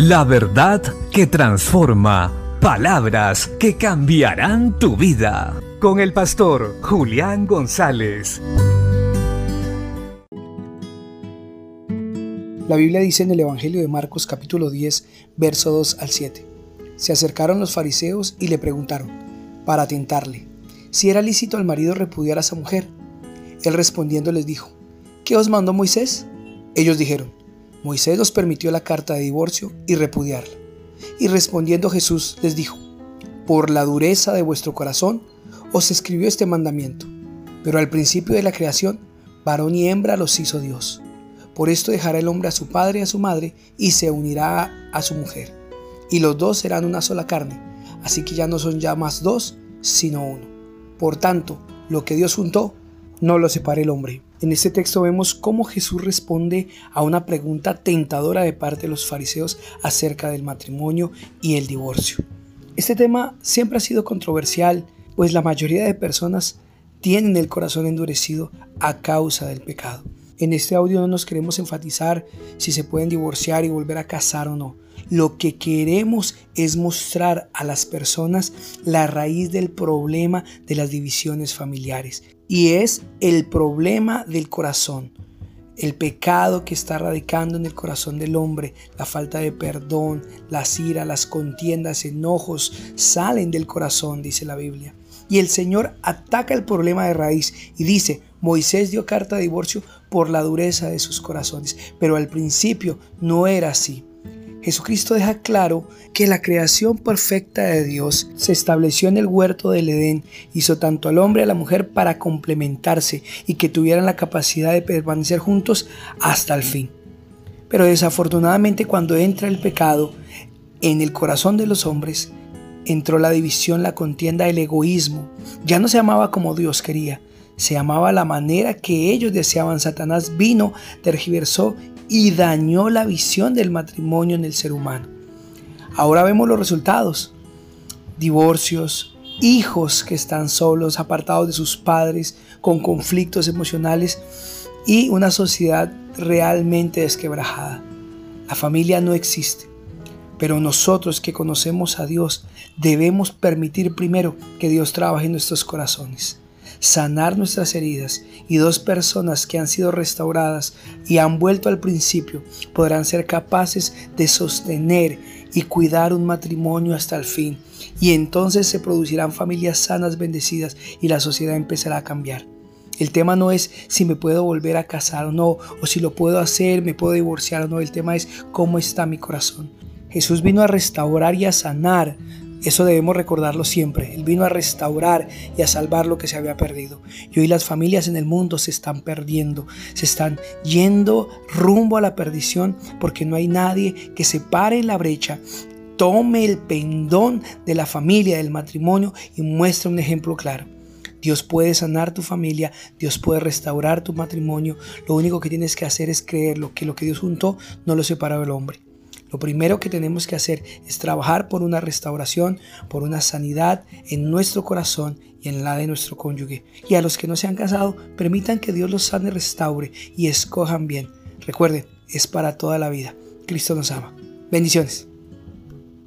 La verdad que transforma. Palabras que cambiarán tu vida. Con el pastor Julián González. La Biblia dice en el Evangelio de Marcos capítulo 10, verso 2 al 7. Se acercaron los fariseos y le preguntaron, para tentarle, si era lícito al marido repudiar a esa mujer. Él respondiendo les dijo, ¿qué os mandó Moisés? Ellos dijeron, Moisés nos permitió la carta de divorcio y repudiarla. Y respondiendo Jesús les dijo, por la dureza de vuestro corazón os escribió este mandamiento, pero al principio de la creación, varón y hembra los hizo Dios. Por esto dejará el hombre a su padre y a su madre y se unirá a su mujer. Y los dos serán una sola carne. Así que ya no son ya más dos, sino uno. Por tanto, lo que Dios juntó, no lo separe el hombre. En este texto vemos cómo Jesús responde a una pregunta tentadora de parte de los fariseos acerca del matrimonio y el divorcio. Este tema siempre ha sido controversial, pues la mayoría de personas tienen el corazón endurecido a causa del pecado. En este audio no nos queremos enfatizar si se pueden divorciar y volver a casar o no. Lo que queremos es mostrar a las personas la raíz del problema de las divisiones familiares. Y es el problema del corazón. El pecado que está radicando en el corazón del hombre, la falta de perdón, la ira, las contiendas, enojos, salen del corazón, dice la Biblia. Y el Señor ataca el problema de raíz y dice, Moisés dio carta de divorcio por la dureza de sus corazones, pero al principio no era así. Jesucristo deja claro que la creación perfecta de Dios se estableció en el huerto del Edén, hizo tanto al hombre y a la mujer para complementarse y que tuvieran la capacidad de permanecer juntos hasta el fin. Pero desafortunadamente cuando entra el pecado en el corazón de los hombres, entró la división, la contienda, el egoísmo. Ya no se amaba como Dios quería, se amaba la manera que ellos deseaban. Satanás vino, tergiversó y dañó la visión del matrimonio en el ser humano. Ahora vemos los resultados. Divorcios, hijos que están solos, apartados de sus padres, con conflictos emocionales y una sociedad realmente desquebrajada. La familia no existe. Pero nosotros que conocemos a Dios debemos permitir primero que Dios trabaje en nuestros corazones, sanar nuestras heridas y dos personas que han sido restauradas y han vuelto al principio podrán ser capaces de sostener y cuidar un matrimonio hasta el fin. Y entonces se producirán familias sanas, bendecidas y la sociedad empezará a cambiar. El tema no es si me puedo volver a casar o no, o si lo puedo hacer, me puedo divorciar o no. El tema es cómo está mi corazón. Jesús vino a restaurar y a sanar. Eso debemos recordarlo siempre. Él vino a restaurar y a salvar lo que se había perdido. Y hoy las familias en el mundo se están perdiendo, se están yendo rumbo a la perdición porque no hay nadie que se pare en la brecha, tome el pendón de la familia, del matrimonio y muestre un ejemplo claro. Dios puede sanar tu familia, Dios puede restaurar tu matrimonio. Lo único que tienes que hacer es creerlo, que lo que Dios juntó no lo separó el hombre. Lo primero que tenemos que hacer es trabajar por una restauración, por una sanidad en nuestro corazón y en la de nuestro cónyuge. Y a los que no se han casado, permitan que Dios los sane, restaure y escojan bien. Recuerden, es para toda la vida. Cristo nos ama. Bendiciones.